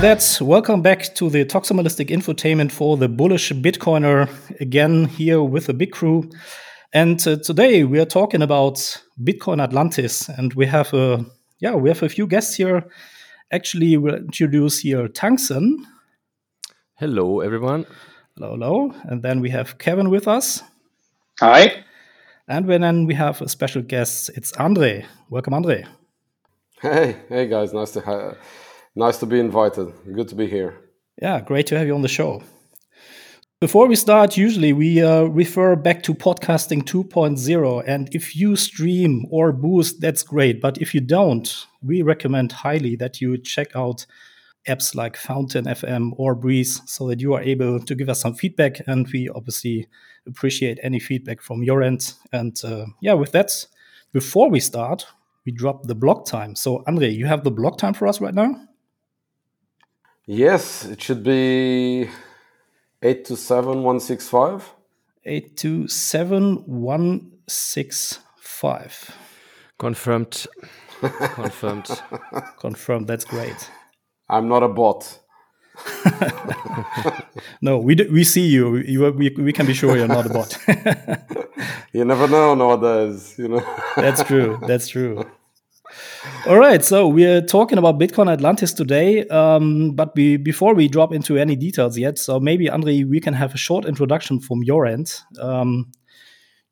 with that, welcome back to the Toxomalistic infotainment for the bullish Bitcoiner. Again, here with the big crew. And uh, today we are talking about Bitcoin Atlantis, and we have a yeah we have a few guests here. Actually, we'll introduce here tanksen. Hello, everyone. Hello, hello. And then we have Kevin with us. Hi. And then we have a special guest. It's Andre. Welcome, Andre. Hey, hey guys. Nice to have, nice to be invited. Good to be here. Yeah, great to have you on the show. Before we start, usually we uh, refer back to podcasting 2.0. And if you stream or boost, that's great. But if you don't, we recommend highly that you check out apps like Fountain FM or Breez so that you are able to give us some feedback. And we obviously appreciate any feedback from your end. And uh, yeah, with that, before we start, we drop the block time. So, Andre, you have the block time for us right now? Yes, it should be 827165. 827165. Confirmed. Confirmed. Confirmed. That's great. I'm not a bot. no, we do, we see you. you we, we can be sure you're not a bot. you never know nowadays, you know. That's true. That's true. All right, so we're talking about Bitcoin Atlantis today, um, but we, before we drop into any details yet, so maybe Andre, we can have a short introduction from your end. Um,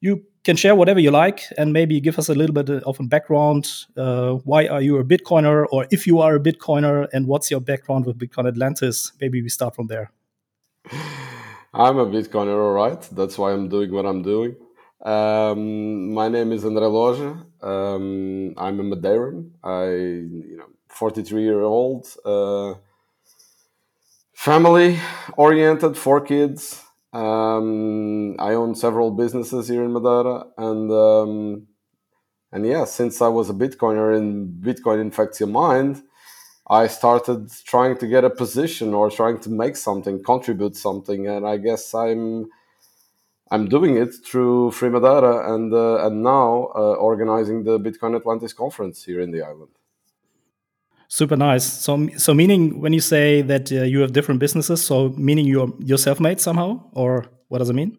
you can share whatever you like, and maybe give us a little bit of a background. Uh, why are you a Bitcoiner, or if you are a Bitcoiner, and what's your background with Bitcoin Atlantis? Maybe we start from there. I'm a Bitcoiner, all right. That's why I'm doing what I'm doing. Um, my name is Andre Loja. Um, I'm a Madeiran. I, you know, 43 year old, uh, family oriented, four kids. Um, I own several businesses here in Madeira, and um, and yeah, since I was a Bitcoiner and Bitcoin infects your mind, I started trying to get a position or trying to make something, contribute something, and I guess I'm I'm doing it through Free Madeira and uh, and now uh, organizing the Bitcoin Atlantis conference here in the island. Super nice. So so meaning when you say that uh, you have different businesses, so meaning you're you're self-made somehow, or what does it mean?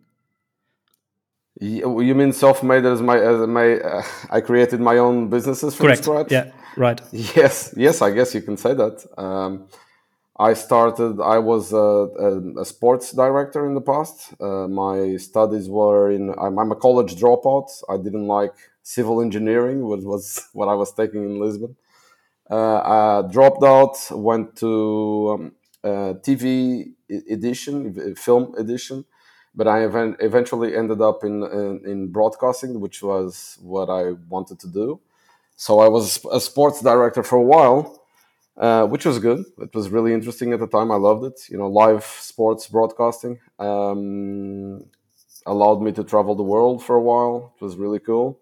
You mean self-made as my as my uh, I created my own businesses from Correct. scratch? Yeah, right. Yes, yes, I guess you can say that. Um, I started. I was a, a, a, sports director in the past. Uh, my studies were in. I'm, I'm, a college dropout. I didn't like civil engineering, which was what I was taking in Lisbon. Uh, I dropped out. Went to um, uh, TV edition, film edition, but I event, eventually ended up in, in in broadcasting, which was what I wanted to do. So I was a sports director for a while uh, which was good. It was really interesting at the time. I loved it. You know, live sports broadcasting um, allowed me to travel the world for a while. It was really cool.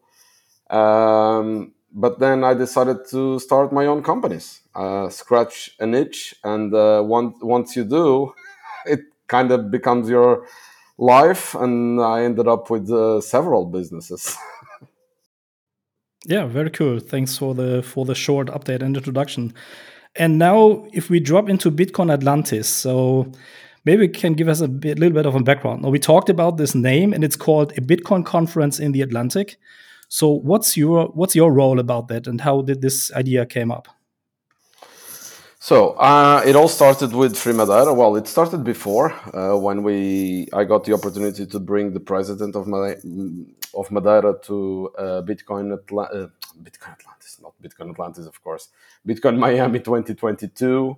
Um, but then I decided to start my own companies, uh, scratch an itch, and uh, once once you do, it kind of becomes your life. And I ended up with uh, several businesses. yeah, very cool. Thanks for the for the short update and introduction. And now, if we drop into Bitcoin Atlantis, so maybe can give us a bit, little bit of a background. Now, we talked about this name, and it's called a Bitcoin conference in the Atlantic. So, what's your what's your role about that, and how did this idea came up? So uh, it all started with Free. Well, it started before uh, when we I got the opportunity to bring the president of my of Madeira to uh, Bitcoin uh, Bitcoin Atlantis, not Bitcoin Atlantis, of course, Bitcoin Miami 2022,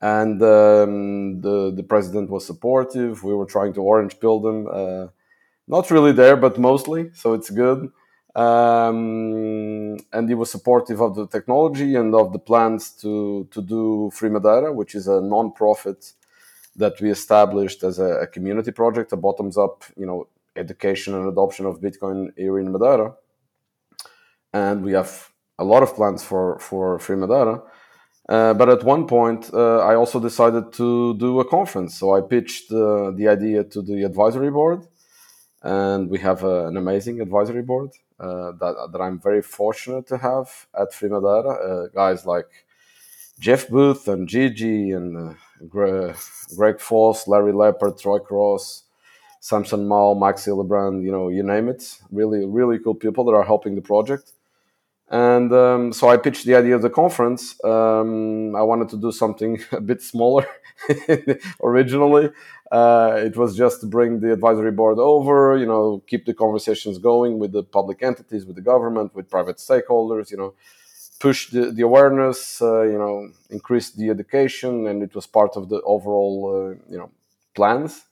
and um, the the president was supportive. We were trying to orange pill them, uh, not really there, but mostly, so it's good. Um, and he was supportive of the technology and of the plans to to do Free Madeira, which is a non-profit that we established as a, a community project, a bottoms-up, you know, education and adoption of Bitcoin here in Madeira. And we have a lot of plans for for Free Madeira. Uh, but at one point, uh, I also decided to do a conference. So I pitched uh, the idea to the advisory board, and we have a, an amazing advisory board uh, that, that I'm very fortunate to have at Free Madeira. Uh, guys like Jeff Booth and Gigi and uh, Greg Foss, Larry Lepard, Troy Cross, Samson Mow, Max Hillebrand, you know, you name it. Really, really cool people that are helping the project. And um, so I pitched the idea of the conference. Um, I wanted to do something a bit smaller originally. Uh, it was just to bring the advisory board over, you know, keep the conversations going with the public entities, with the government, with private stakeholders, you know, push the, the awareness, uh, you know, increase the education, and it was part of the overall, uh, you know, plans.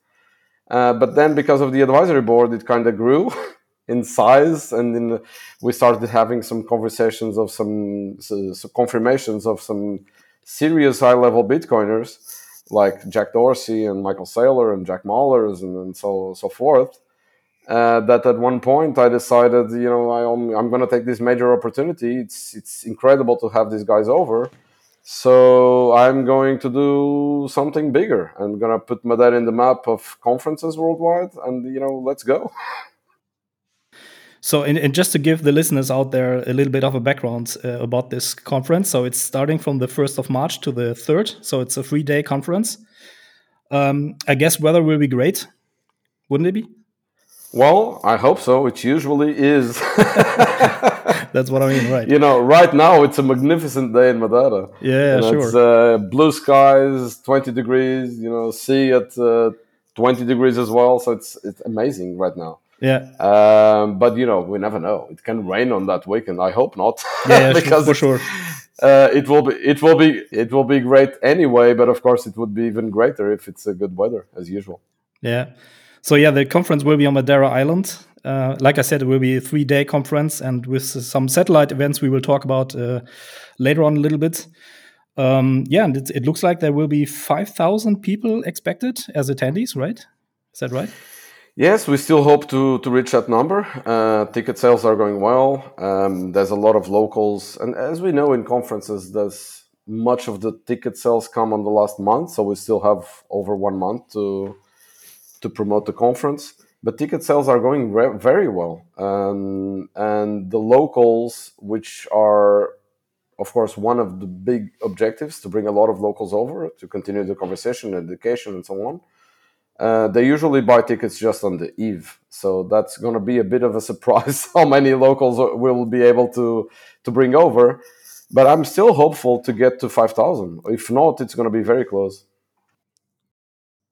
Uh, but then, because of the advisory board, it kind of grew in size, and in, we started having some conversations of some, confirmations of some serious high-level Bitcoiners like Jack Dorsey and Michael Saylor and Jack Mallers and, and so so forth. Uh, that at one point I decided, you know, I, I'm going to take this major opportunity. It's it's incredible to have these guys over, so I'm going to do something bigger. I'm going to put my Madeira in the map of conferences worldwide, and you know, let's go. So, and, and, just to give the listeners out there a little bit of a background uh, about this conference, so it's starting from the 1st of March to the 3rd. So, it's a three day conference. Um, I guess weather will be great, wouldn't it be? Well, I hope so. It usually is. That's what I mean, right? You know, right now it's a magnificent day in Madeira. Yeah, you know, sure. It's uh, blue skies, 20 degrees, you know, sea at uh, 20 degrees as well. So it's, it's amazing right now. Yeah. Um, but you know, we never know. It can rain on that weekend. I hope not. Yeah, because for sure. Uh, it will be it will be it will be great anyway. But of course, it would be even greater if it's a good weather as usual. Yeah. So yeah, the conference will be on Madeira Island. Uh, like I said, it will be a three-day conference, and with some satellite events we will talk about uh, later on a little bit. Um, yeah, and it, it looks like there will be five thousand people expected as attendees. Right? Is that right? Yes, we still hope to, to reach that number. Uh, ticket sales are going well. Um, there's a lot of locals, and as we know in conferences, there's much of the ticket sales come on the last month, so we still have over one month to to promote the conference. But ticket sales are going re- very well, um, and the locals, which are of course one of the big objectives, to bring a lot of locals over to continue the conversation, education, and so on uh, they usually buy tickets just on the eve, so that's going to be a bit of a surprise how many locals will be able to to bring over. But I'm still hopeful to get to five thousand. If not, it's going to be very close.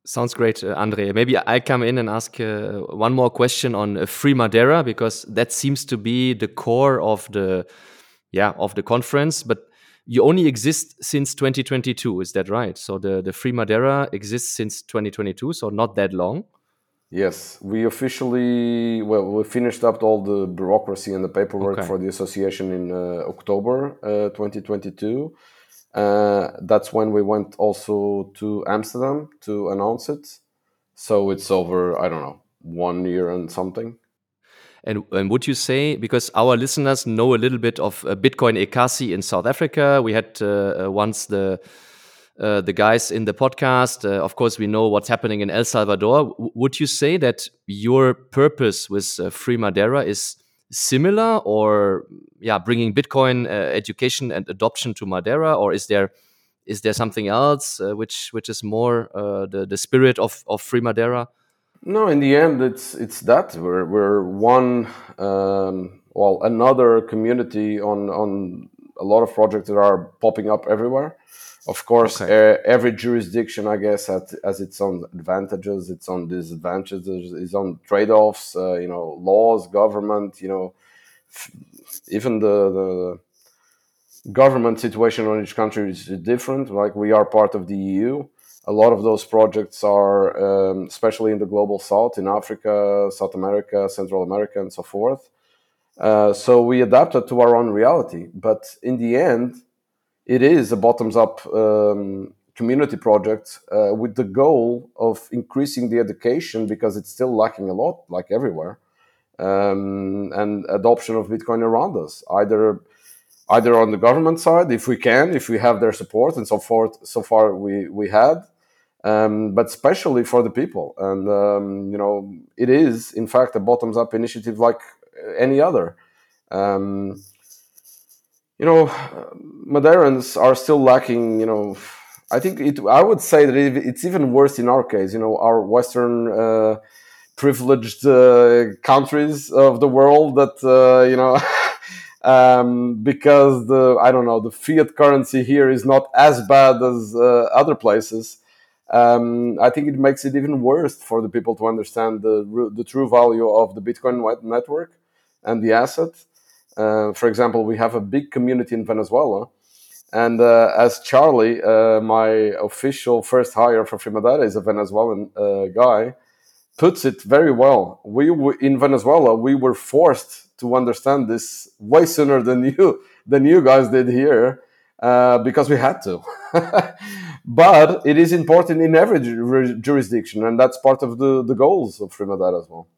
Sounds great, uh, Andre. Maybe I come in and ask uh, one more question on uh, Free Madeira because that seems to be the core of the, yeah, of the conference. But you only exist since 2022 is that right so the the free madeira exists since 2022 so not that long yes we officially well we finished up all the bureaucracy and the paperwork okay. for the association in uh, october uh, 2022 uh, that's when we went also to amsterdam to announce it so it's over i don't know one year and something and, and, would you say, because our listeners know a little bit of uh, Bitcoin Ekasi in South Africa, we had uh, uh once the uh, the guys in the podcast. Uh, of course, we know what's happening in El Salvador. W would you say that your purpose with uh, Free Madeira is similar, or yeah, bringing Bitcoin uh, education and adoption to Madeira, or is there is there something else uh, which which is more uh, the the spirit of of Free Madeira? No, in the end, it's it's that we're we're one um, well another community on on a lot of projects that are popping up everywhere. Of course, okay. uh, every jurisdiction, I guess, has, has its own advantages, its own disadvantages, its own trade-offs. Uh, you know, laws, government. You know, even the, the government situation on each country is different. Like we are part of the EU a lot of those projects are, um, especially in the global south, in Africa, South America, Central America, and so forth. Uh, so we adapted to our own reality. But in the end, it is a bottoms up um, community project uh, with the goal of increasing the education because it's still lacking a lot, like everywhere, um, and adoption of Bitcoin around us, either either on the government side, if we can, if we have their support, and so forth. So far, we we had, um, but especially for the people. And um, you know, it is in fact a bottoms-up initiative like any other. Um, you know, Madeirans are still lacking. You know, I think it. I would say that it's even worse in our case. You know, our Western uh, privileged uh, countries of the world that uh, you know. um, because the I don't know the fiat currency here is not as bad as uh, other places. Um, I think it makes it even worse for the people to understand the the true value of the Bitcoin network and the asset. Uh, for example, we have a big community in Venezuela, and uh, as Charlie, uh, my official first hire for Free is a Venezuelan uh, guy, puts it very well. We in Venezuela we were forced to understand this way sooner than you than you guys did here uh, because we had to. but it is important in every ju- jurisdiction, and that's part of the, the goals of Free as well.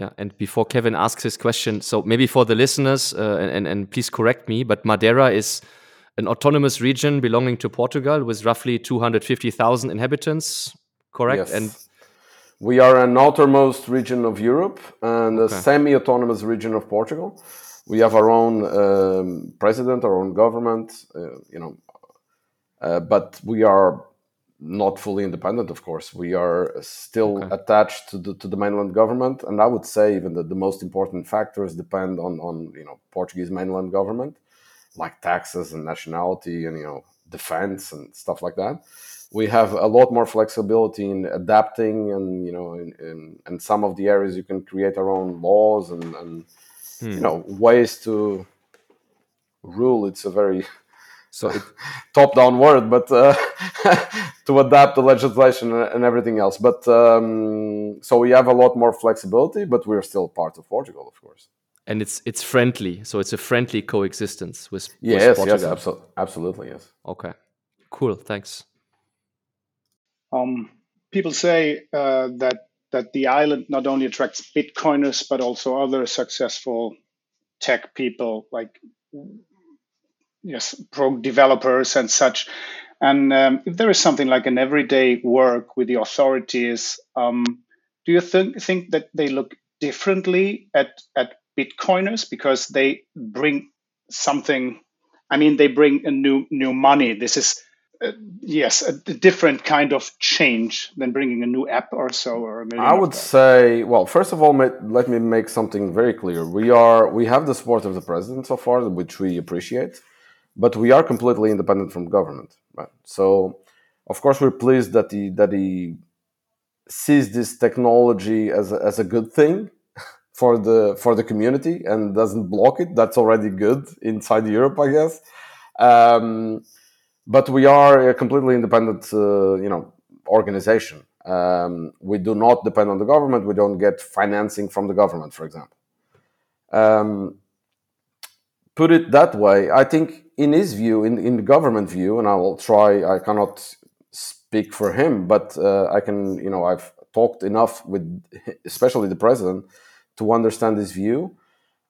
Yeah, and before Kevin asks his question, so maybe for the listeners, uh, and, and please correct me, but Madeira is an autonomous region belonging to Portugal with roughly 250,000 inhabitants, correct? Yes. And we are an outermost region of Europe and a semi autonomous region of Portugal. We have our own um, president, our own government, uh, you know, uh, but we are not fully independent, of course. We are still okay. attached to the, to the mainland government. And I would say even that the most important factors depend on, on you know, Portuguese mainland government, like taxes and nationality and, you know, defense and stuff like that we have a lot more flexibility in adapting and you know in, in, in some of the areas you can create our own laws and, and hmm. you know ways to rule it's a very so it, top down word but uh, to adapt the legislation and everything else. But um, so we have a lot more flexibility but we're still part of portugal of course. And it's it's friendly. So it's a friendly coexistence with yes with yes absolutely absolutely yes. Okay. Cool. Thanks. Um, people say uh, that that the island not only attracts Bitcoiners but also other successful tech people like yes, pro developers and such. And um, if there is something like an everyday work with the authorities, um, do you think think that they look differently at at Bitcoiners because they bring something? I mean, they bring a new new money. This is uh, yes, a, different kind of change than bringing a new app or so. Or I would say, well, first of all, let me make something very clear. We are we have the support of the president so far, which we appreciate, but we are completely independent from government. Right? So, of course, we're pleased that he that he sees this technology as a, as a good thing for the for the community and doesn't block it. That's already good inside Europe, I guess. Um, but we are a completely independent, uh, you know, organization. Um, we do not depend on the government. We don't get financing from the government, for example. Um, put it that way, I think in his view, in, in the government view, and I will try, I cannot speak for him, but uh, I can, you know, I've talked enough with, especially the president, to understand his view.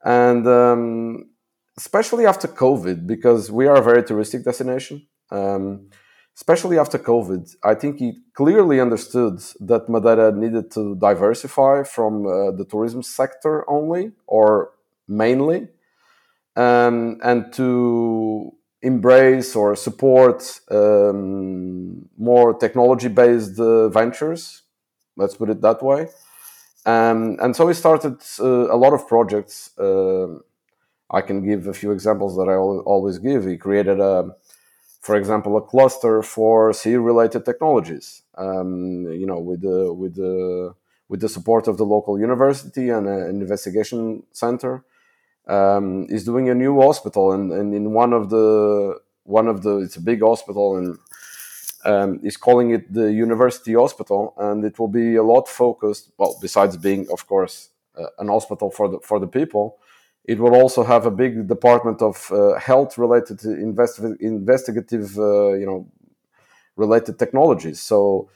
And um, especially after COVID, because we are a very touristic destination. Um, especially after COVID, I think he clearly understood that Madeira needed to diversify from uh, the tourism sector only or mainly, um, and to embrace or support um, more technology based uh, ventures. Let's put it that way. Um, and so we started uh, a lot of projects. Uh, I can give a few examples that I always give. We created a for example, a cluster for sea-related technologies. Um, you know, with the with the with the support of the local university and an investigation center, um, is doing a new hospital, and, and in one of the one of the it's a big hospital and um, is calling it the university hospital, and it will be a lot focused. Well, besides being, of course, uh, an hospital for the for the people, it will also have a big department of uh, health related investi- investigative, uh, you know, related technologies. So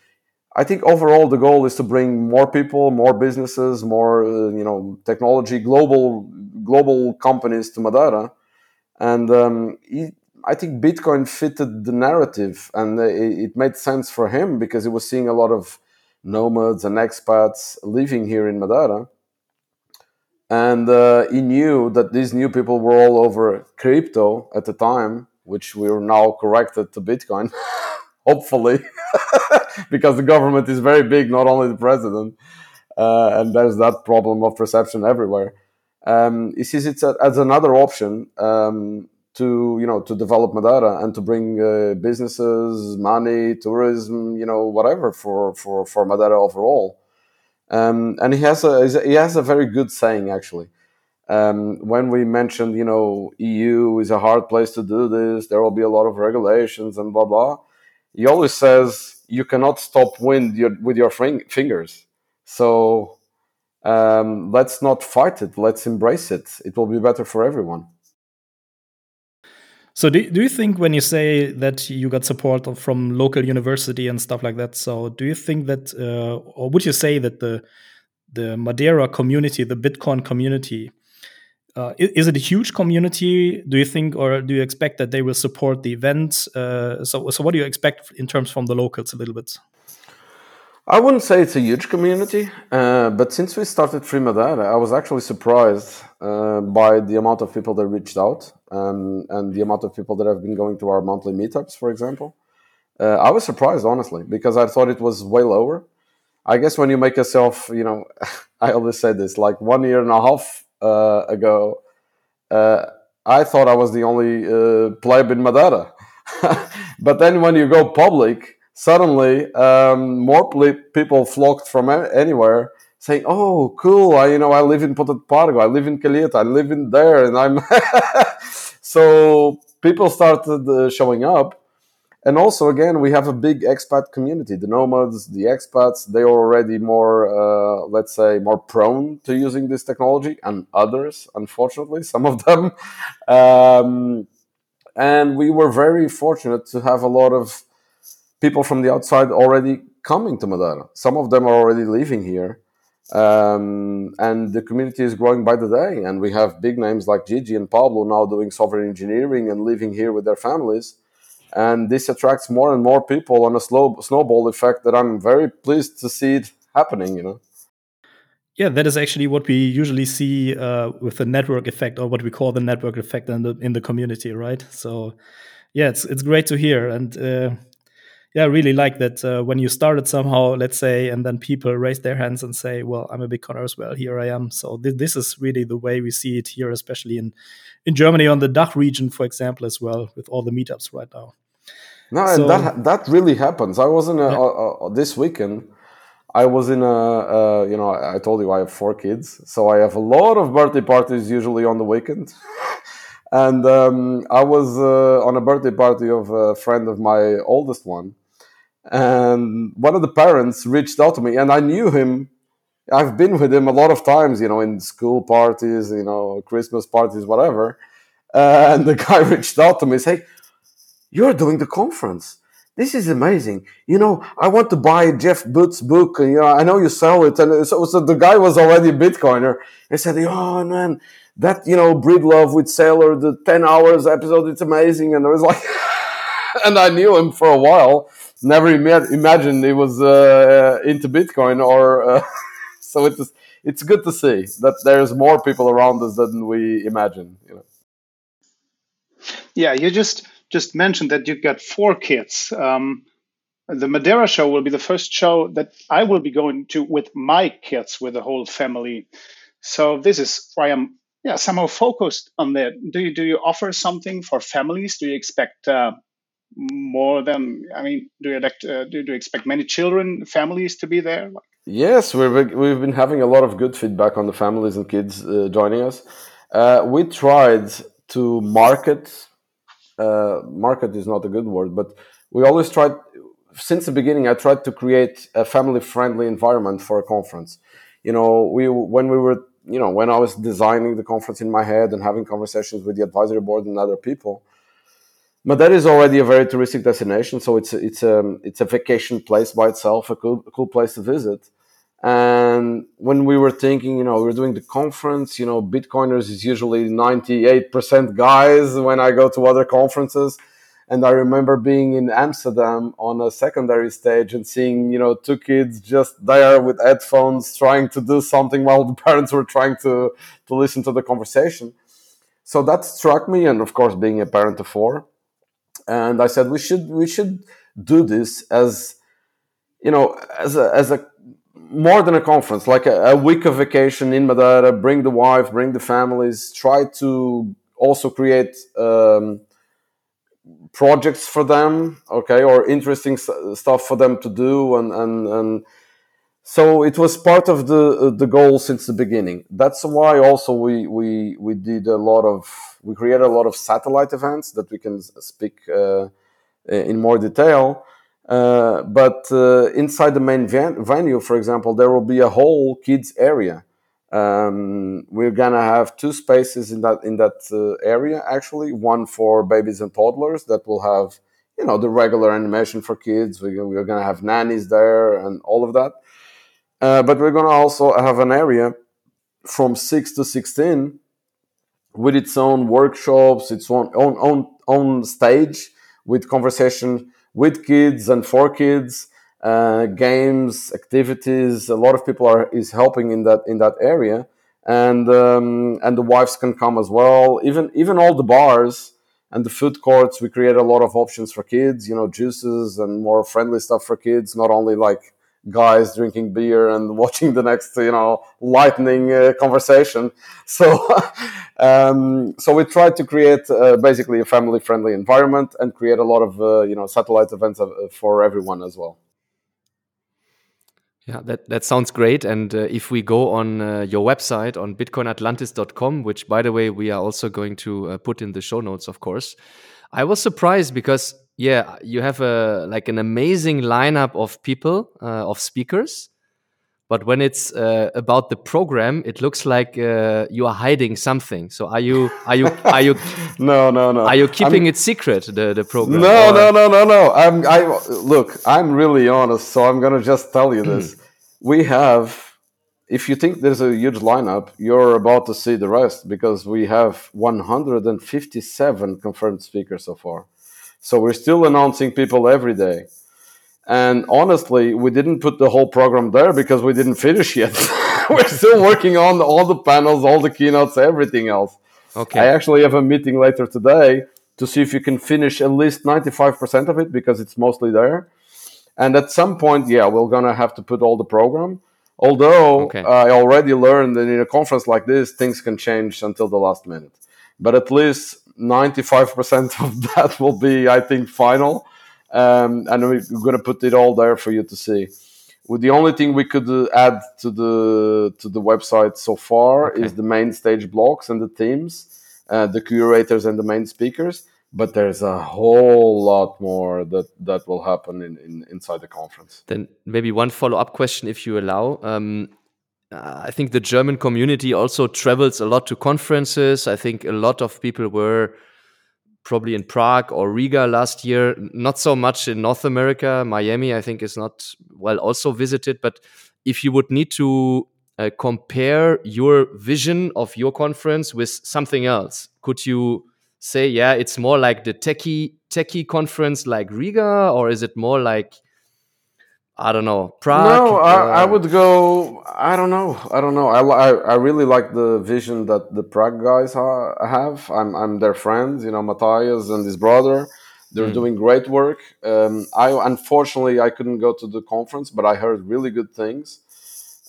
I think overall the goal is to bring more people, more businesses, more uh, you know, technology, global global companies to Madeira, and um, he, I think Bitcoin fitted the narrative, and it, it made sense for him because he was seeing a lot of nomads and expats living here in Madeira. And uh, he knew that these new people were all over crypto at the time, which we are now corrected to Bitcoin, hopefully, because the government is very big, not only the president, uh, and there's that problem of perception everywhere. Um, he sees it as another option um, to you know to develop Madeira and to bring uh, businesses, money, tourism, you know whatever for for for Madeira overall. Um, and he has a he has a very good saying actually. Um, when we mentioned, you know, EU is a hard place to do this, there will be a lot of regulations and blah blah. He always says you cannot stop wind your, with your fingers. So um, let's not fight it. Let's embrace it. It will be better for everyone. So do, do you think when you say that you got support from local university and stuff like that, so do you think that, uh, or would you say that the the Madeira community, the Bitcoin community, uh, is it a huge community? Do you think, or do you expect that they will support the event? Uh, so, so what do you expect in terms from the locals a little bit? I wouldn't say it's a huge community, uh, but since we started Free Madeira, I was actually surprised uh, by the amount of people that reached out um, and the amount of people that have been going to our monthly meetups, for example. Uh, I was surprised, honestly, because I thought it was way lower. I guess when you make yourself, you know, I always say this like one year and a half uh, ago, uh, I thought I was the only uh, pleb in Madeira. but then when you go public, suddenly um, more people flocked from anywhere saying, "Oh, cool! I you know I live in Ponta I live in Calheta, I live in there," and I'm so people started uh, showing up. And also, again, we have a big expat community. The nomads, the expats, they are already more, uh, let's say, more prone to using this technology, and others, unfortunately, some of them. Um, and we were very fortunate to have a lot of people from the outside already coming to Madeira. Some of them are already living here. Um, and the community is growing by the day. And we have big names like Gigi and Pablo now doing software engineering and living here with their families. And this attracts more and more people on a slow snowball effect that I'm very pleased to see it happening, you know. Yeah, that is actually what we usually see uh, with the network effect, or what we call the network effect in the in the community, right? So, yeah, it's it's great to hear, and uh, yeah, I really like that uh, when you started somehow, let's say, and then people raise their hands and say, "Well, I'm a Bitcoiner as well. Here I am." So th this is really the way we see it here, especially in in Germany on the DACH region, for example, as well, with all the meetups right now. No, so, and that that really happens. I was in a, yeah. this weekend. I was in a, uh, you know, I told you I have four kids, so I have a lot of birthday parties usually on the weekend. and um, I was uh, on a birthday party of a friend of my oldest one, and one of the parents reached out to me and i knew him i've been with him a lot of times you know in school parties you know christmas parties whatever and the guy reached out to me and said hey you're doing the conference this is amazing you know i want to buy jeff booth's book you know i know you sell it and so, so the guy was already a bitcoiner he said oh man that you know Breedlove with Saylor the 10 hours episode it's amazing and i was like and i knew him for a while never ima- imagined he was uh, into Bitcoin or uh, so it's it's good to see that there's more people around us than we imagine. You know. Yeah, you just just mentioned that you got four kids. Um, the Madeira show will be the first show that I will be going to with my kids, with the whole family. So this is why I'm yeah somehow focused on that. Do you do you offer something for families? Do you expect uh, more than I mean, do you, elect, uh, do, you expect many children, families to be there? Yes, we've we've been having a lot of good feedback on the families and kids uh, joining us. Uh, we tried to market. Uh, market is not a good word, but we always tried since the beginning. I tried to create a family-friendly environment for a conference. You know, we when we were you know when I was designing the conference in my head and having conversations with the advisory board and other people Madeira is already a very touristic destination, so it's it's a it's a vacation place by itself, a cool, a cool place to visit. And when we were thinking, you know, we were doing the conference, you know, Bitcoiners is usually ninety eight percent guys when I go to other conferences, And I remember being in Amsterdam on a secondary stage and seeing, you know, two kids just there with headphones trying to do something while the parents were trying to, to listen to the conversation. So that struck me. And of course, being a parent of four. And I said, we should, we should do this as, you know, as a, as a more than a conference, like a, a, week of vacation in Madeira. Bring the wife, bring the families. Try to also create um, projects for them, okay, or interesting stuff for them to do, and and and so it was part of the the goal since the beginning. That's why also we we we did a lot of we created a lot of satellite events that we can speak uh, in more detail. Uh, but uh, inside the main van- venue, for example, there will be a whole kids area um, we're gonna have two spaces in that in that uh, area actually. One for babies and toddlers that will have you know the regular animation for kids. We, we're gonna have nannies there and all of that. Uh, but we're gonna also have an area from six to sixteen with its own workshops, its own own own, own stage with conversation with kids and for kids uh, games, activities. A lot of people are is helping in that in that area, and um, and the wives can come as well. Even even all the bars and the food courts, we create a lot of options for kids. You know, juices and more friendly stuff for kids. Not only like guys drinking beer and watching the next you know lightning uh, conversation so um, so we tried to create uh, basically a family friendly environment and create a lot of uh, you know satellite events uh, for everyone as well yeah, that, that sounds great. And uh, if we go on uh, your website on bitcoinatlantis.com, which by the way, we are also going to uh, put in the show notes, of course, I was surprised because, yeah, you have a like an amazing lineup of people, uh, of speakers. But when it's uh, about the program, it looks like uh, you are hiding something. So are you are you are you no no no are you keeping I'm, it secret the the program? No or? no no no no. I'm I look. I'm really honest, so I'm gonna just tell you this. we have. If you think there's a huge lineup, you're about to see the rest because we have 157 confirmed speakers so far. So we're still announcing people every day. And honestly, we didn't put the whole program there because we didn't finish yet. We're still working on all the panels, all the keynotes, everything else. Okay. I actually have a meeting later today to see if you can finish at least 95% of it because it's mostly there. And at some point, yeah, we're going to have to put all the program. Although okay. Uh, I already learned that in a conference like this, things can change until the last minute. But at least 95% of that will be, I think, final um, and we're going to put it all there for you to see. Well, the only thing we could uh, add to the to the website so far okay. is the main stage blocks and the themes, uh, the curators and the main speakers. But there's a whole lot more that that will happen in, in inside the conference. Then maybe one follow up question, if you allow. Um, I think the German community also travels a lot to conferences. I think a lot of people were probably in Prague or Riga last year. Not so much in North America. Miami, I think, is not well also visited. But if you would need to uh, compare your vision of your conference with something else, could you say, yeah, it's more like the techie techie conference like Riga, or is it more like I don't know. Prague. No, I, I, would go. I don't know. I don't know. I, I, I really like the vision that the Prague guys ha- have. I'm I'm their friends. You know, Matthias and his brother. They're mm. doing great work. Um, I unfortunately I couldn't go to the conference, but I heard really good things.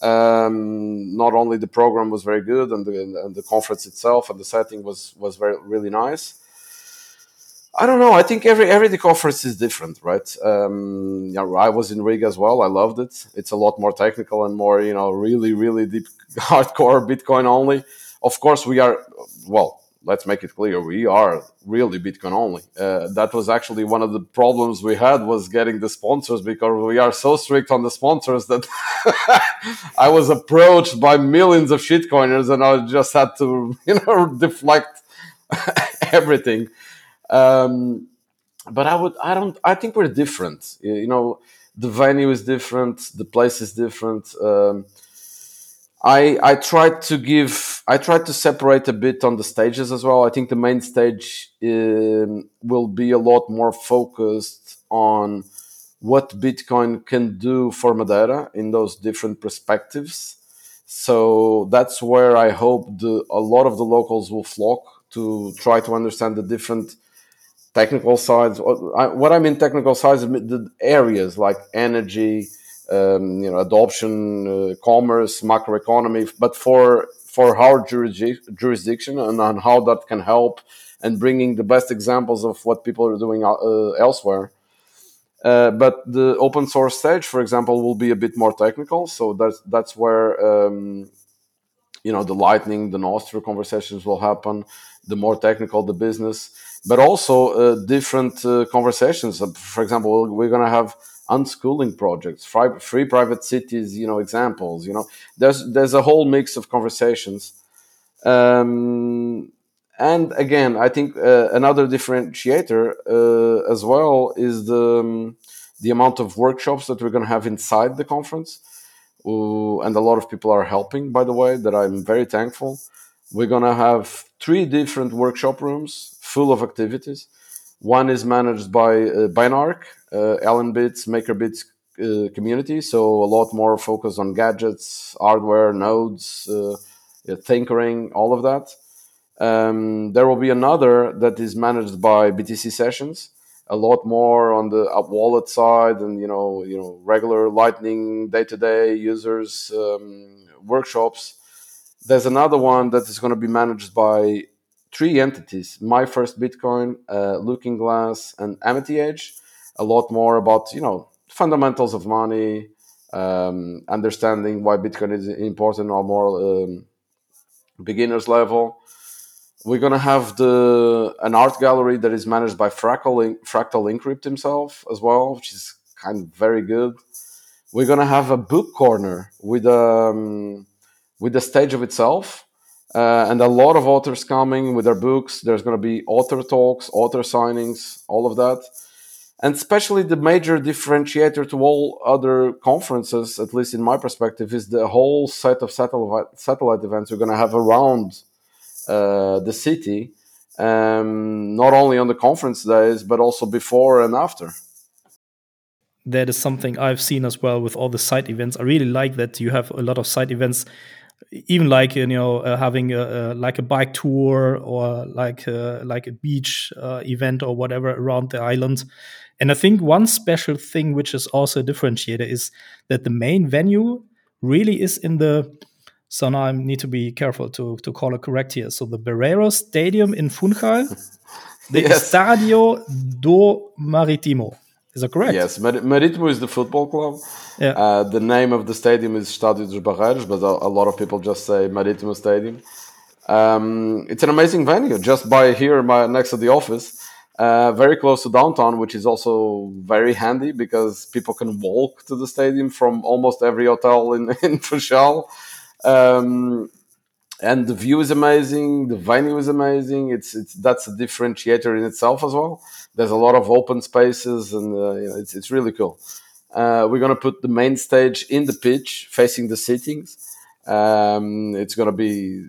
Um, not only the program was very good, and the and the conference itself and the setting was was very really nice I don't know. I think every every conference is different, right? Um, yeah, I was in Riga as well. I loved it. It's a lot more technical and more, you know, really, really deep, hardcore Bitcoin only. Of course, we are. Well, let's make it clear: we are really Bitcoin only. Uh, that was actually one of the problems we had was getting the sponsors because we are so strict on the sponsors that I was approached by millions of shitcoiners, and I just had to, you know, deflect everything. Um, but I would, I don't, I think we're different. You know, the venue is different, the place is different. Um, I I tried to give I tried to separate a bit on the stages as well. I think the main stage um, will be a lot more focused on what Bitcoin can do for Madeira in those different perspectives. So that's where I hope the, a lot of the locals will flock to try to understand the different technical sides. What I mean technical sides, the areas like energy, um, you know, adoption, uh, commerce, macroeconomy, but for for our jurisdiction and on how that can help and bringing the best examples of what people are doing uh, elsewhere. Uh, but the open source stage, for example, will be a bit more technical. So that's that's where um, you know the lightning, the Nostr conversations will happen. The more technical the business, but also uh, different uh, conversations. For example, we're going to have unschooling projects, free, free private cities, you know, examples. You know, there's there's a whole mix of conversations. Um, and again, I think uh, another differentiator uh, as well is the um, the amount of workshops that we're going to have inside the conference. Uh, and a lot of people are helping, by the way, that I'm very thankful. We're going to have three different workshop rooms full of activities. One is managed by uh, Binarc, uh, Allenbits, MakerBits uh, community, so a lot more focus on gadgets, hardware, nodes, uh, tinkering, all of that. Um, there will be another that is managed by BTC Sessions, a lot more on the wallet side and you know you know regular Lightning day to day users um, workshops. There's another one that is going to be managed by three entities: My First Bitcoin, uh, Looking Glass, and Amity Age. A lot more about you know fundamentals of money, um, understanding why Bitcoin is important or more um, beginners level we're gonna have the an art gallery that is managed by Fractal Fractal Encrypt himself as well, which is kind of very good. We're gonna have a book corner with um with the stage of itself, uh, and a lot of authors coming with their books. There's gonna be author talks, author signings, all of that. And especially the major differentiator to all other conferences, at least in my perspective, is the whole set of satellite satellite events we're gonna have around uh, the city, um, not only on the conference days, but also before and after. That is something I've seen as well with all the side events. I really like that you have a lot of side events, even like you know uh, having a, a, like a bike tour or like a, uh, like a beach uh, event or whatever around the island. And I think one special thing which is also a differentiator is that the main venue really is in the so now I need to be careful to, to call it correct here. So the Barreiro Stadium in Funchal, the yes. Estadio do Maritimo. Is that correct? Yes, Maritimo is the football club. Yeah. Uh, the name of the stadium is Estádio dos Barreiros, but a, a, lot of people just say Marítimo Stadium. Um, it's an amazing venue, just by here, my, next to the office. Uh, very close to downtown, which is also very handy because people can walk to the stadium from almost every hotel in in Funchal. Um, and the view is amazing. The venue is amazing. It's it's that's a differentiator in itself as well. There's a lot of open spaces, and uh, you know, it's it's really cool. Uh, we're gonna put the main stage in the pitch, facing the sittings. Um, it's gonna be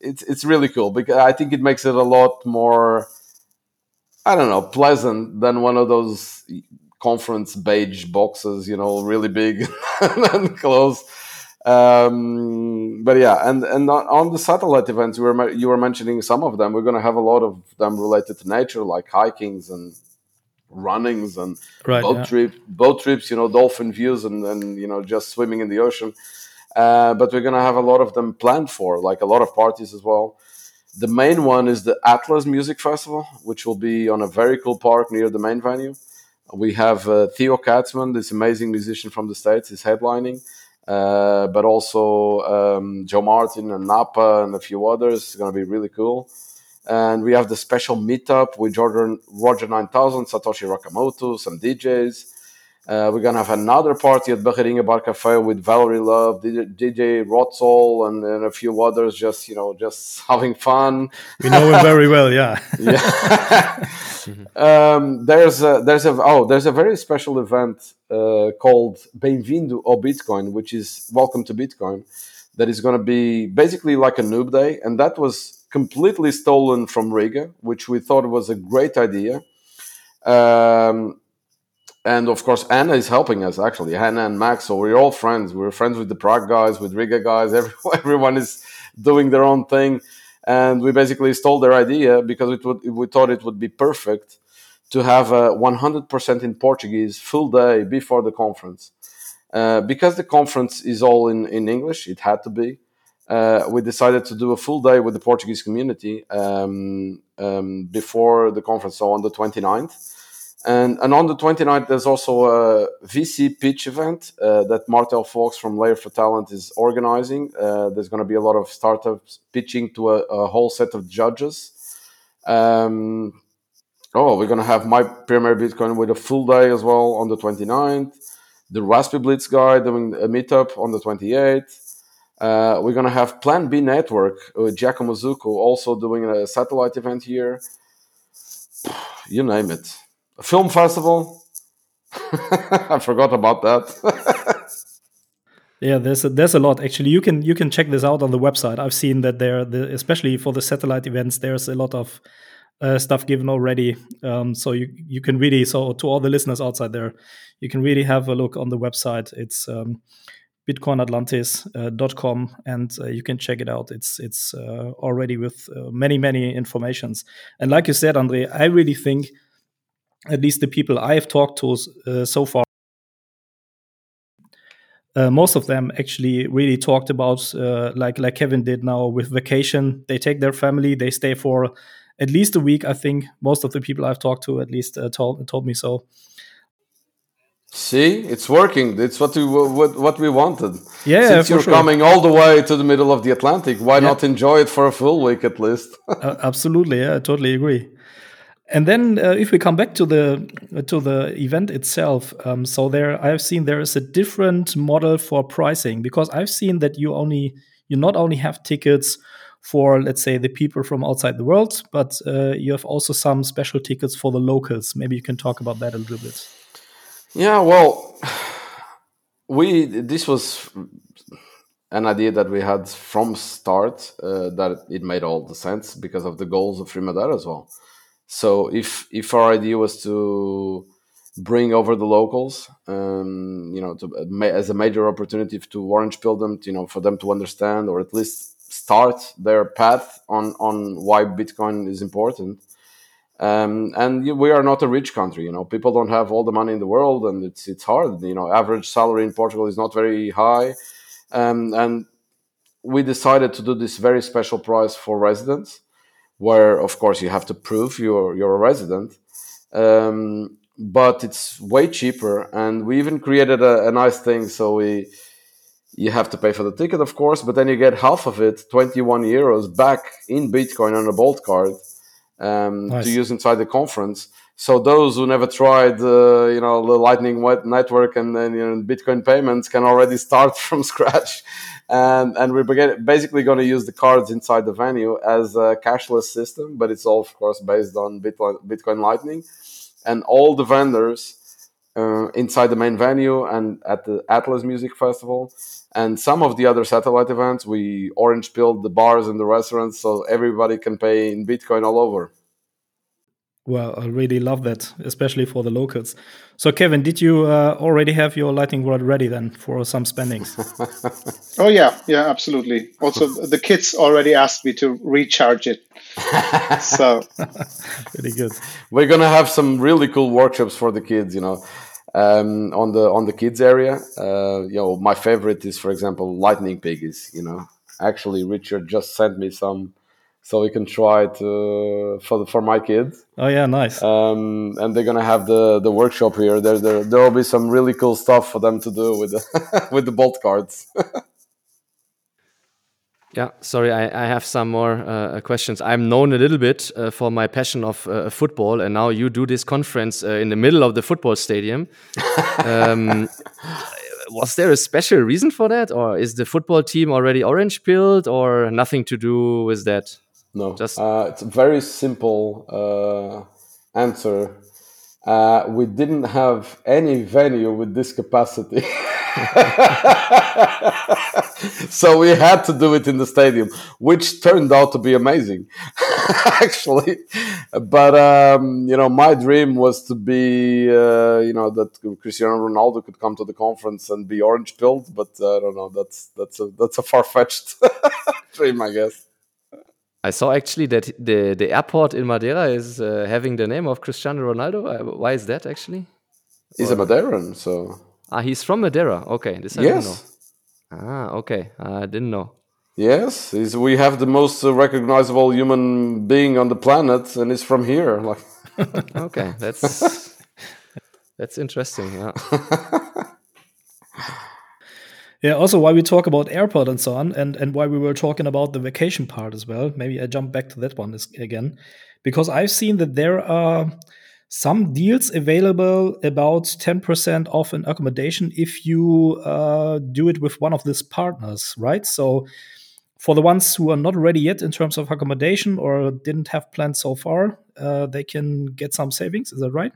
it's it's really cool because I think it makes it a lot more. I don't know, pleasant than one of those conference beige boxes, you know, really big and close um, but yeah, and and on the satellite events, you were you were mentioning some of them. We're going to have a lot of them related to nature, like hikings and runnings and right, boat yeah. trip, boat trips. You know, dolphin views and and you know just swimming in the ocean. Uh, but we're going to have a lot of them planned for, like a lot of parties as well. The main one is the Atlas Music Festival, which will be on a very cool park near the main venue. We have uh, Theo Katzman, this amazing musician from the States, is headlining. Uh, but also um, Joe Martin and Napa and a few others. It's going to be really cool. And we have the special meetup with Jordan, Roger 9000, Satoshi Nakamoto, some DJs. Uh, we're gonna have another party at Barreirinha Bar Cafe with Valerie Love, DJ, DJ Rotzol, and, and, a few others. Just you know, just having fun. We know him very well, yeah. yeah. um, there's a, there's a oh there's a very special event uh, called Bem-vindo ao Bitcoin, which is welcome to Bitcoin. that is going to be basically like a noob day, and that was completely stolen from Riga, which we thought was a great idea. Um, and of course, Anna is helping us actually. Hannah and Max, so we're all friends. We're friends with the Prague guys, with Riga guys. Everyone, is doing their own thing, and we basically stole their idea because it would, we thought it would be perfect to have a 100% in Portuguese full day before the conference. Uh, because the conference is all in, in English, it had to be. Uh, we decided to do a full day with the Portuguese community um, um, before the conference, so on the 29th. And, and on the 29th, there's also a VC pitch event uh, that Martel Fox from Layer for Talent is organizing. Uh, there's going to be a lot of startups pitching to a, a whole set of judges. Um, oh, we're going to have Mi Primer Bitcoin with a full day as well on the 29th. The Raspiblitz guy doing a meetup on the 28th. Uh, we're going to have Plan B Network, uh, Giacomo Zucco, also doing a satellite event here. You name it film festival. I forgot about that. yeah, there's a, there's a lot actually. You can you can check this out on the website. I've seen that there, the, especially for the satellite events, there's a lot of uh, stuff given already. Um, so you you can really so to all the listeners outside there, you can really have a look on the website. It's um, bitcoinatlantis.com uh, and uh, you can check it out it's it's uh, already with uh, many many informations and like you said andre i really think at least the people I have talked to uh, so far, uh, most of them actually really talked about uh, like like Kevin did now with vacation. They take their family, they stay for at least a week. I think most of the people I've talked to at least uh, told told me so. See, it's working. It's what we what, what we wanted. Yeah, since you're sure. coming all the way to the middle of the Atlantic, why yeah. not enjoy it for a full week at least? Uh, absolutely, yeah, I totally agree. And then, uh, if we come back to the to the event itself, um, so there I've seen there is a different model for pricing because I've seen that you only you not only have tickets for let's say the people from outside the world, but uh, you have also some special tickets for the locals. Maybe you can talk about that a little bit. Yeah, well, we this was an idea that we had from start uh, that it made all the sense because of the goals of Free as well. So if if our idea was to bring over the locals, um, you know, to, as a major opportunity to orange pill them, you know, for them to understand or at least start their path on on why Bitcoin is important. Um, and we are not a rich country, you know. People don't have all the money in the world, and it's it's hard. You know, average salary in Portugal is not very high, um, and we decided to do this very special price for residents where of course you have to prove you're you're a resident. Um, but it's way cheaper, and we even created a, a nice thing. So we you have to pay for the ticket, of course, but then you get half of it, 21 euros, back in Bitcoin on a Bolt card um, nice. to use inside the conference. So those who never tried, uh, you know, the Lightning network and then you know, Bitcoin payments can already start from scratch and and we're basically going to use the cards inside the venue as a cashless system, but it's all of course based on Bitcoin, Bitcoin Lightning, and all the vendors uh, inside the main venue and at the Atlas Music Festival. And some of the other satellite events, we orange pilled the bars and the restaurants so everybody can pay in Bitcoin all over. Well, I really love that, especially for the locals. So, Kevin, did you uh, already have your lightning rod ready then for some spendings? oh yeah, yeah, absolutely. Also, the kids already asked me to recharge it. so, really good. We're gonna have some really cool workshops for the kids. You know, um, on the on the kids area. Uh, you know, my favorite is, for example, lightning piggies. You know, actually, Richard just sent me some so we can try it uh, for the, for my kids. Oh yeah, nice. Um, and they're gonna have the the workshop here. There there there will be some really cool stuff for them to do with the with the bolt cards. yeah, sorry, I, I have some more uh, questions. I'm known a little bit uh, for my passion of uh, football, and now you do this conference uh, in the middle of the football stadium. um, was there a special reason for that, or is the football team already orange pilled, or nothing to do with that? No, just uh, it's a very simple uh, answer. Uh, we didn't have any venue with this capacity. so we had to do it in the stadium, which turned out to be amazing, actually. But um, you know, my dream was to be, uh, you know, that Cristiano Ronaldo could come to the conference and be orange pilled. But uh, I don't know. That's that's a that's a far fetched dream, I guess. I saw actually that the the airport in Madeira is uh, having the name of Cristiano Ronaldo. Uh, why is that actually? He's or... a Madeiran, so. Ah, he's from Madeira. Okay, this I yes. didn't know. Ah, okay, I didn't know. Yes, we have the most uh, recognizable human being on the planet, and he's from here. Like, okay, that's that's interesting. Yeah. Yeah, also why we talk about airport and so on, and, and why we were talking about the vacation part as well. Maybe I jump back to that one again, because I've seen that there are some deals available about 10% off an accommodation if you uh, do it with one of these partners, right? So for the ones who are not ready yet in terms of accommodation or didn't have plans so far, uh, they can get some savings. Is that right?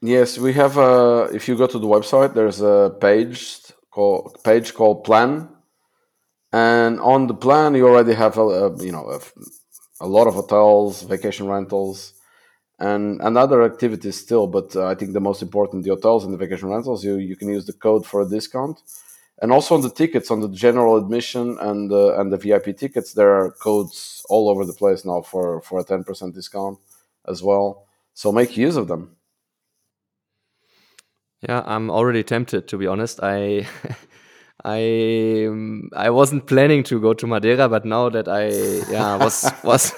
Yes, we have. A, if you go to the website, there's a page page called plan, and on the plan you already have a, a you know a, a, lot of hotels, vacation rentals, and and other activities still. But uh, I think the most important the hotels and the vacation rentals. You you can use the code for a discount, and also on the tickets on the general admission and the and the VIP tickets there are codes all over the place now for for a ten percent discount as well. So make use of them. Yeah, I'm already tempted to be honest. I I um, I wasn't planning to go to Madeira, but now that I yeah was was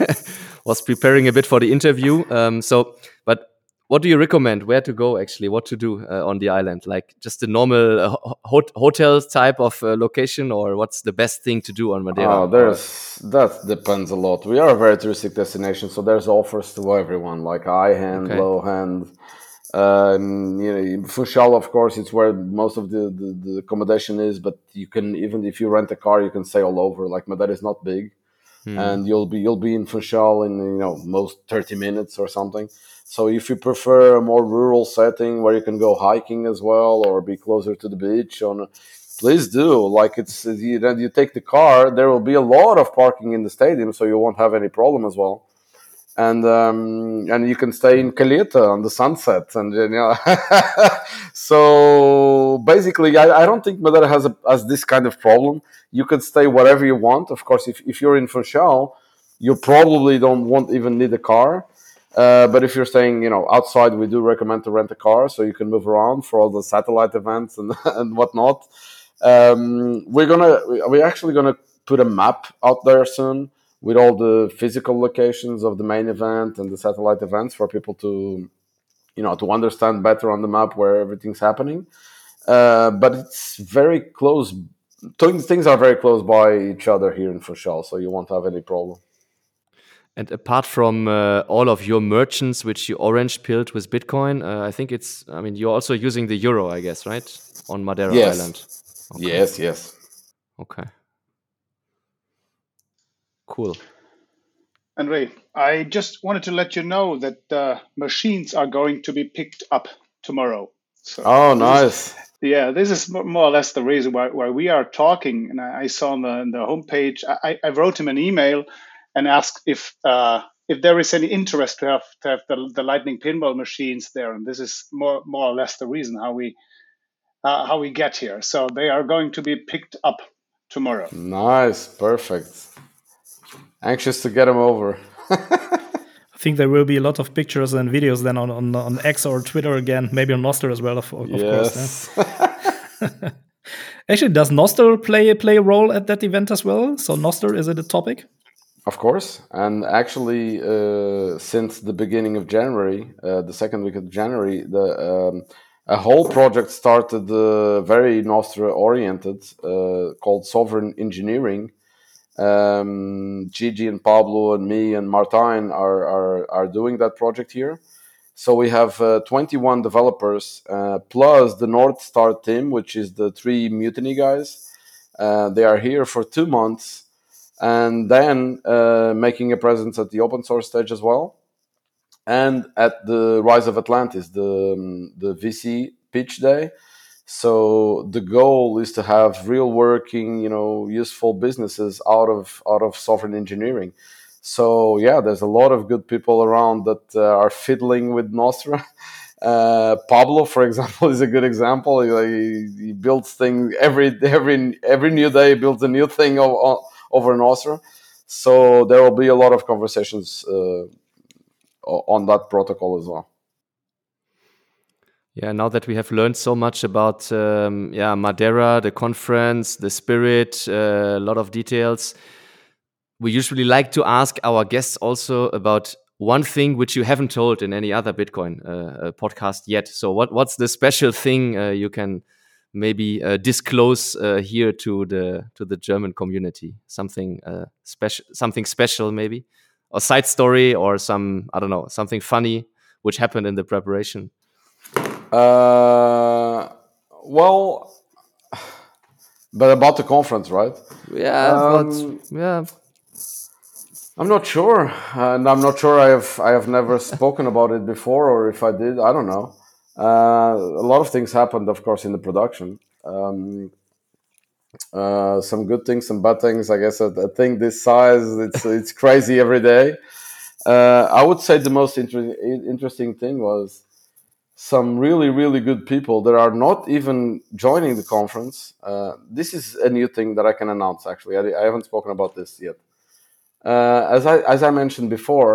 was preparing a bit for the interview. Um, so, but what do you recommend? Where to go actually? What to do uh, on the island? Like just the normal uh, ho hotel type of uh, location, or what's the best thing to do on Madeira? Oh, there's that depends a lot. We are a very touristic destination, so there's offers to everyone, like high hand, okay. low hand um, you know, Funchal, of course, it's where most of the, the, the, accommodation is. But you can even if you rent a car, you can stay all over. Like Madeira is not big, mm. and you'll be you'll be in Funchal in you know most thirty minutes or something. So if you prefer a more rural setting where you can go hiking as well or be closer to the beach, on please do. Like it's you, you take the car, there will be a lot of parking in the stadium, so you won't have any problem as well and um, and you can stay in Calheta on the sunset, and you know. so basically, I, I don't think Madeira has a, has this kind of problem. You can stay wherever you want. Of course, if, if you're in Funchal, you probably don't won't even need a car. Uh, but if you're staying, you know, outside, we do recommend to rent a car so you can move around for all the satellite events and and whatnot. Um, we're gonna we're actually gonna put a map out there soon with all the physical locations of the main event and the satellite events for people to you know to understand better on the map where everything's happening. Uh, but it's very close things are very close by each other here in Funchal, so you won't have any problem. And apart from uh, all of your merchants which you orange pilled with bitcoin uh, i think it's i mean you're also using the euro i guess right? On madeira yes. island. Okay. yes yes. Okay Cool. Andre, I just wanted to let you know that the machines are going to be picked up tomorrow. So oh, nice. yeah, this is more or less the reason why, why we are talking. And I saw on the, on the homepage, I, I wrote him an email and asked if uh, if there is any interest to have to have the, the Lightning pinball machines there. And this is more more or less the reason how we uh, how we get here. So they are going to be picked up tomorrow. Nice, perfect. Anxious to get him over. I think there will be a lot of pictures and videos then on, on, on X or Twitter again, maybe on Nostr as well, of, of yes. course. Yeah. Actually, does Nostr play play a role at that event as well? So Nostr is it a topic? Of course, and actually, uh, since the beginning of January, uh, the second week of January, the um, a whole project started uh, very Nostr oriented uh, called Sovereign Engineering, um, Gigi and Pablo and me and Martin are, are, are doing that project here. So we have uh, 21 developers uh, plus the North Star team, which is the three Mutiny guys. Uh, they are here for two months and then uh, making a presence at the open source stage as well. And at the Rise of Atlantis, the, um, the VC pitch day. So the goal is to have real working, you know, useful businesses out of out of software engineering. So yeah, there's a lot of good people around that uh, are fiddling with Nostr. Uh, Pablo, for example, is a good example. He, he, builds things every every every new day. builds a new thing over, over Nostr. So there will be a lot of conversations uh, on that protocol as well. Yeah, now that we have learned so much about um, yeah Madeira, the conference, the spirit, uh, a lot of details, we usually like to ask our guests also about one thing which you haven't told in any other Bitcoin uh, uh podcast yet. So, what what's the special thing uh, you can maybe uh, disclose uh, here to the to the German community? Something special, something special, maybe, a side story or some I don't know, something funny which happened in the preparation. Uh, well, but about the conference, right? Yeah, um, but, yeah. I'm not sure, and I'm not sure I have I have never spoken about it before, or if I did, I don't know. Uh, a lot of things happened, of course, in the production. Um, uh, some good things, some bad things. I guess a, a thing this size, it's it's crazy every day. Uh, I would say the most inter- interesting thing was some really really good people that are not even joining the conference. Uh, this is a new thing that i can announce actually. I, I haven't spoken about this yet. Uh, as i as i mentioned before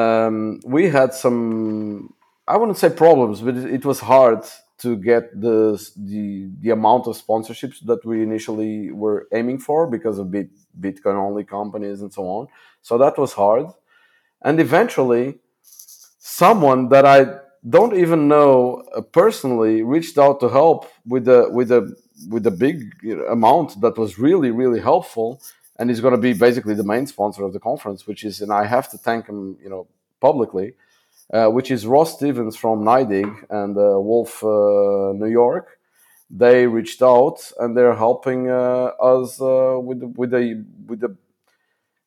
um, we had some i wouldn't say problems but it, was hard to get the, the the amount of sponsorships that we initially were aiming for because of bit, bitcoin only companies and so on. So that was hard. And eventually someone that i don't even know uh, personally reached out to help with the with a with a big amount that was really really helpful. And he's going to be basically the main sponsor of the conference which is and i have to thank him you know publicly uh, which is ross stevens from NYDIG and uh, wolf uh, new york. They reached out and they're helping uh, us uh, with with a with the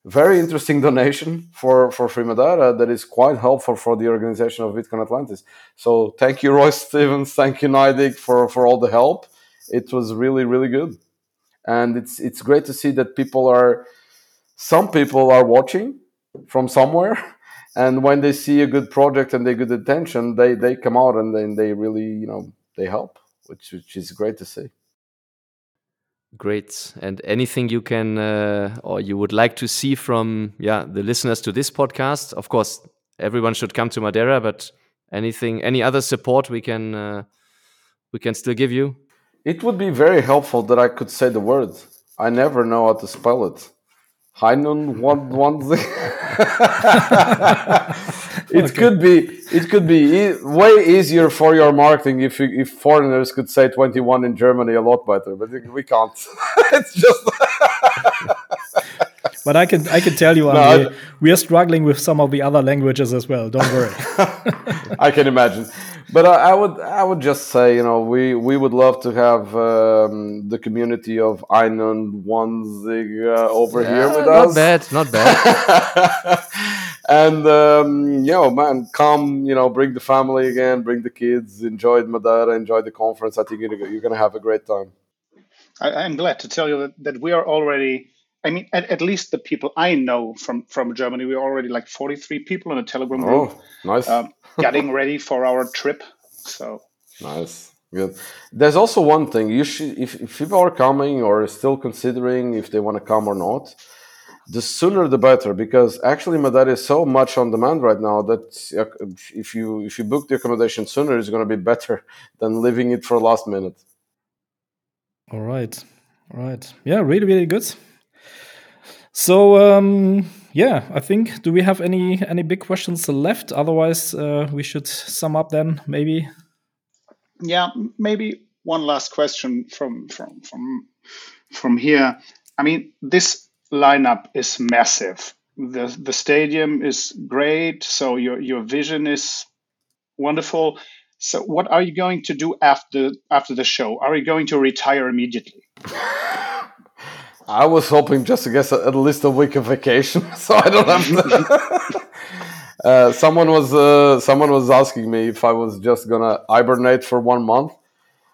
very interesting donation for for Free Madeira uh, that is quite helpful for the organization of Bitcoin Atlantis. So thank you, Roy Stevens. Thank you, NYDIG, for for all the help. It was really really good, and it's it's great to see that people are. Some people are watching from somewhere, and when they see a good project and they good attention, they they come out and then they really you know they help, which which is great to see. Great. And anything you can uh, or you would like to see from yeah the listeners to this podcast? Of course, everyone should come to Madeira, but anything, any other support we can uh, we can still give you? It would be very helpful that I could say the word. I never know how to spell it. Heinun one one. it okay. could be it could be e- way easier for your marketing if you, if foreigners could say 21 in Germany a lot better, but we can't. it's just. but I can I can tell you, no, we are struggling with some of the other languages as well. Don't worry. I can imagine, but I, I, would I would just say you know we we would love to have um, the community of Einundzwanzig uh, over yeah, here with not us. Not bad, not bad and um, you know, man, come, you know, bring the family again, bring the kids, enjoy Madeira, enjoy the conference. I think you're, you're going to have a great time. I, am glad to tell you that, that we are already. I mean, at, at, least the people I know from from Germany, we're already like 43 people in a Telegram group. Oh, nice. Um, getting ready for our trip. So nice. Good. There's also one thing you should, if, if people are coming or still considering if they want to come or not, the sooner the better because actually Madeira is so much on demand right now that if you if you book the accommodation sooner it's going to be better than leaving it for last minute all right all right yeah really really good so um yeah i think do we have any any big questions left otherwise uh, we should sum up then maybe yeah maybe one last question from from from from here i mean this lineup is massive. The the stadium is great, so your your vision is wonderful. So what are you going to do after after the show? Are you going to retire immediately? I was hoping just to get at least a week of vacation, so I don't have to. uh, someone was uh, someone was asking me if I was just gonna hibernate for one month.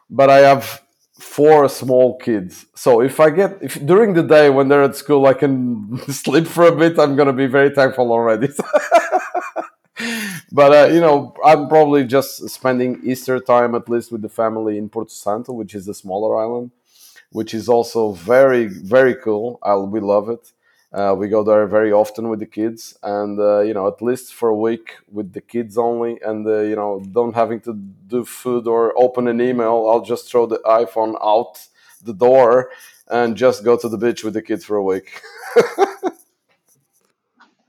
but I have four small kids. So if I get if during the day when they're at school I can sleep for a bit, I'm gonna be very thankful already. but uh, you know, I'm probably just spending Easter time at least with the family in Porto Santo, which is a smaller island, which is also very very cool. I we love it. Uh, we go there very often with the kids, and uh, you know, at least for a week with the kids only, and uh, you know, don't having to do food or open an email. I'll just throw the iPhone out the door and just go to the beach with the kids for a week.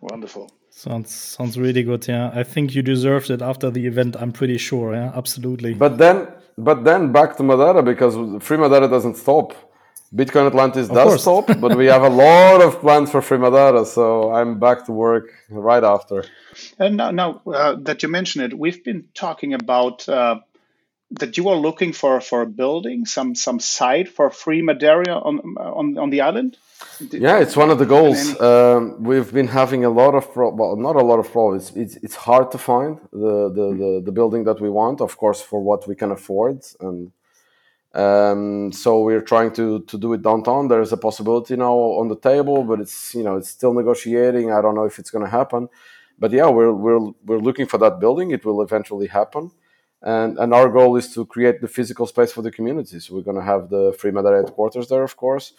Wonderful. Sounds sounds really good. Yeah, I think you deserved it after the event. I'm pretty sure. Yeah, absolutely. But then, but then back to Madeira because Free Madeira doesn't stop. Bitcoin Atlantis of does course. stop, but we have a lot of plans for Free Madeira, so I'm back to work right after. And now, now uh, that you mention it, we've been talking about uh, that you are looking for for a building, some some site for Free Madeira on on on the island. Yeah, it's one of the goals. Um, we've been having a lot of pro- well, not a lot of problems. It's it's it's hard to find the, the the the building that we want, of course, for what we can afford and um, so we're trying to to do it downtown. There is a possibility now on the table, but it's you know it's still negotiating. I don't know if it's going to happen, but yeah, we're we're we're looking for that building. It will eventually happen, and and our goal is to create the physical space for the community. So we're going to have the Free Madeira headquarters there, of course,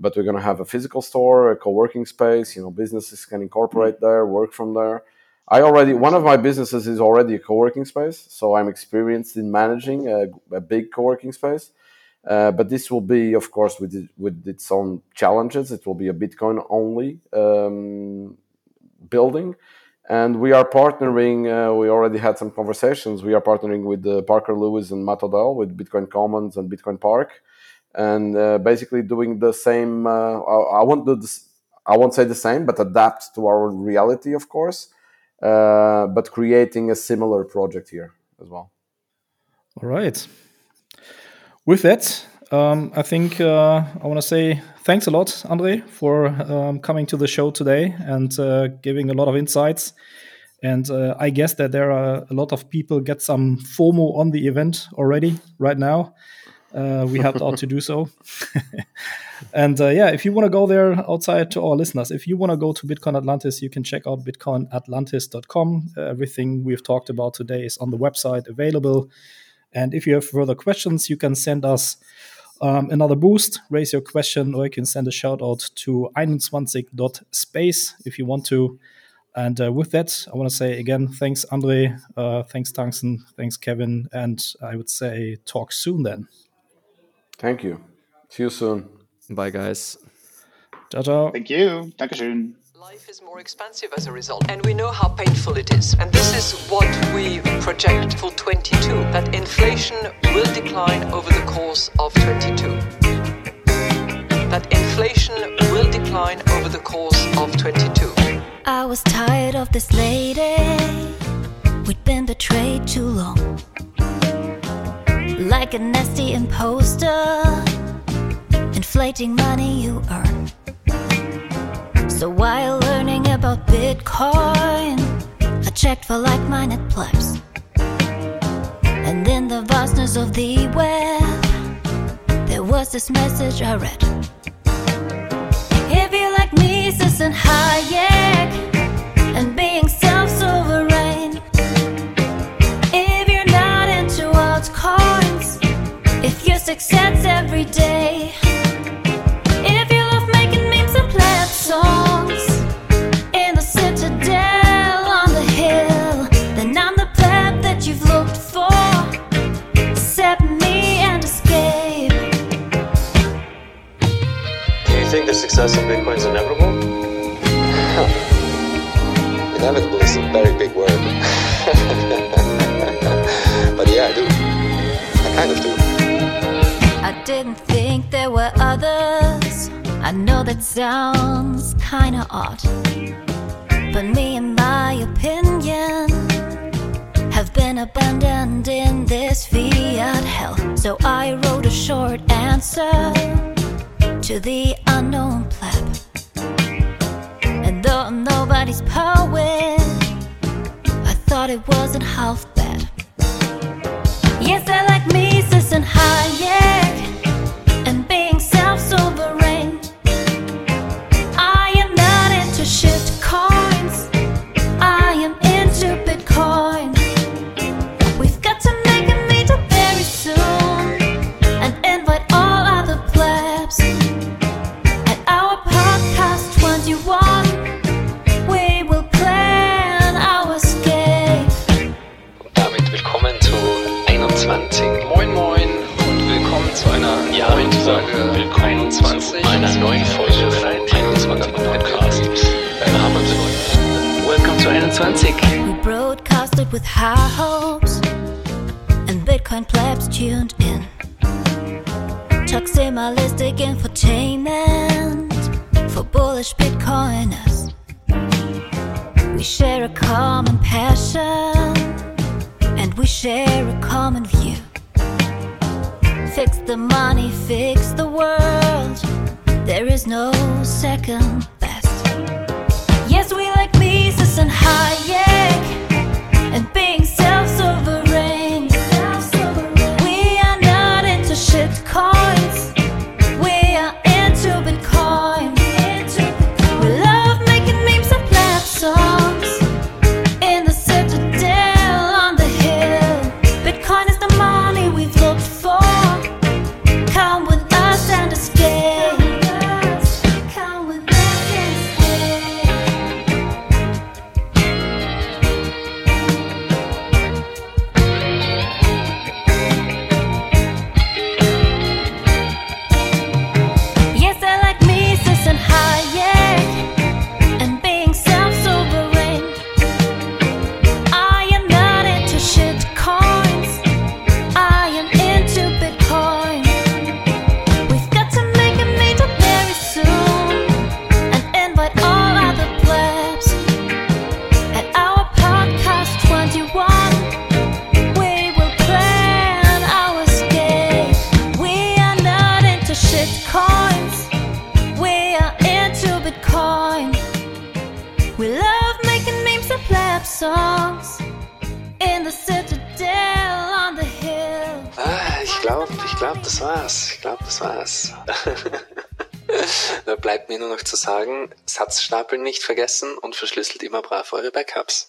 but we're going to have a physical store, a co-working space. You know, businesses can incorporate there, work from there. I already one of my businesses is already a co-working space, so I'm experienced in managing a, a big co-working space. Uh, but this will be, of course, with it, with its own challenges. It will be a Bitcoin only um, building, and we are partnering. Uh, we already had some conversations. We are partnering with uh, Parker Lewis and Matt Odell with Bitcoin Commons and Bitcoin Park, and uh, basically doing the same. Uh, I, I, won't do this. I won't say the same, but adapt to our reality, of course. but creating a similar project here as well. All right with that, um, I think uh, I want to say thanks a lot, Andre, for um, coming to the show today and uh, giving a lot of insights. And uh, I guess that there are a lot of people get some FOMO on the event already right now. Uh, we helped out to do so. and uh, yeah, if you want to go there outside to our listeners, if you want to go to Bitcoin Atlantis, you can check out bitcoinatlantis.com. Uh, everything we've talked about today is on the website available. And if you have further questions, you can send us um, another boost, raise your question, or you can send a shout out to 21.space if you want to. And uh, with that, I want to say again, thanks, Andre, uh, thanks, tanksen, thanks, Kevin, and I would say talk soon then. Thank you. See you soon. Bye, guys. Ciao, ciao. Thank you. Dankeschön. Life is more expensive as a result, and we know how painful it is. And this is what we project for 22 that inflation will decline over the course of 22. That inflation will decline over the course of 22. I was tired of this lady. We'd been betrayed too long. Like a nasty imposter, inflating money you earn. So while learning about Bitcoin, I checked for like minded plebs. And in the vastness of the web, there was this message I read. If you like Mises and Hayek if you success every day. the citadel on the hill, then I'm the pleb that you've looked for. Accept me and escape. Do you think the success of Bitcoin is inevitable? inevitable is a very big word. but yeah, I do. I kind of do didn't think there were others. I know that sounds kinda odd. But me and my opinion have been abandoned in this fiat hell. So I wrote a short answer to the unknown pleb. And though I'm nobody's poet, I thought it wasn't half bad. Yes, I like Mises and Hayek. with high hopes, and Bitcoin plebs tuned in. tucks in my list again for bullish Bitcoiners. We share a common passion, and we share a common view. Fix the money, fix the world. There is no second best. Yes, we like Mises and high. sagen, Satzstapeln nicht vergessen und verschlüsselt immer brav eure Backups.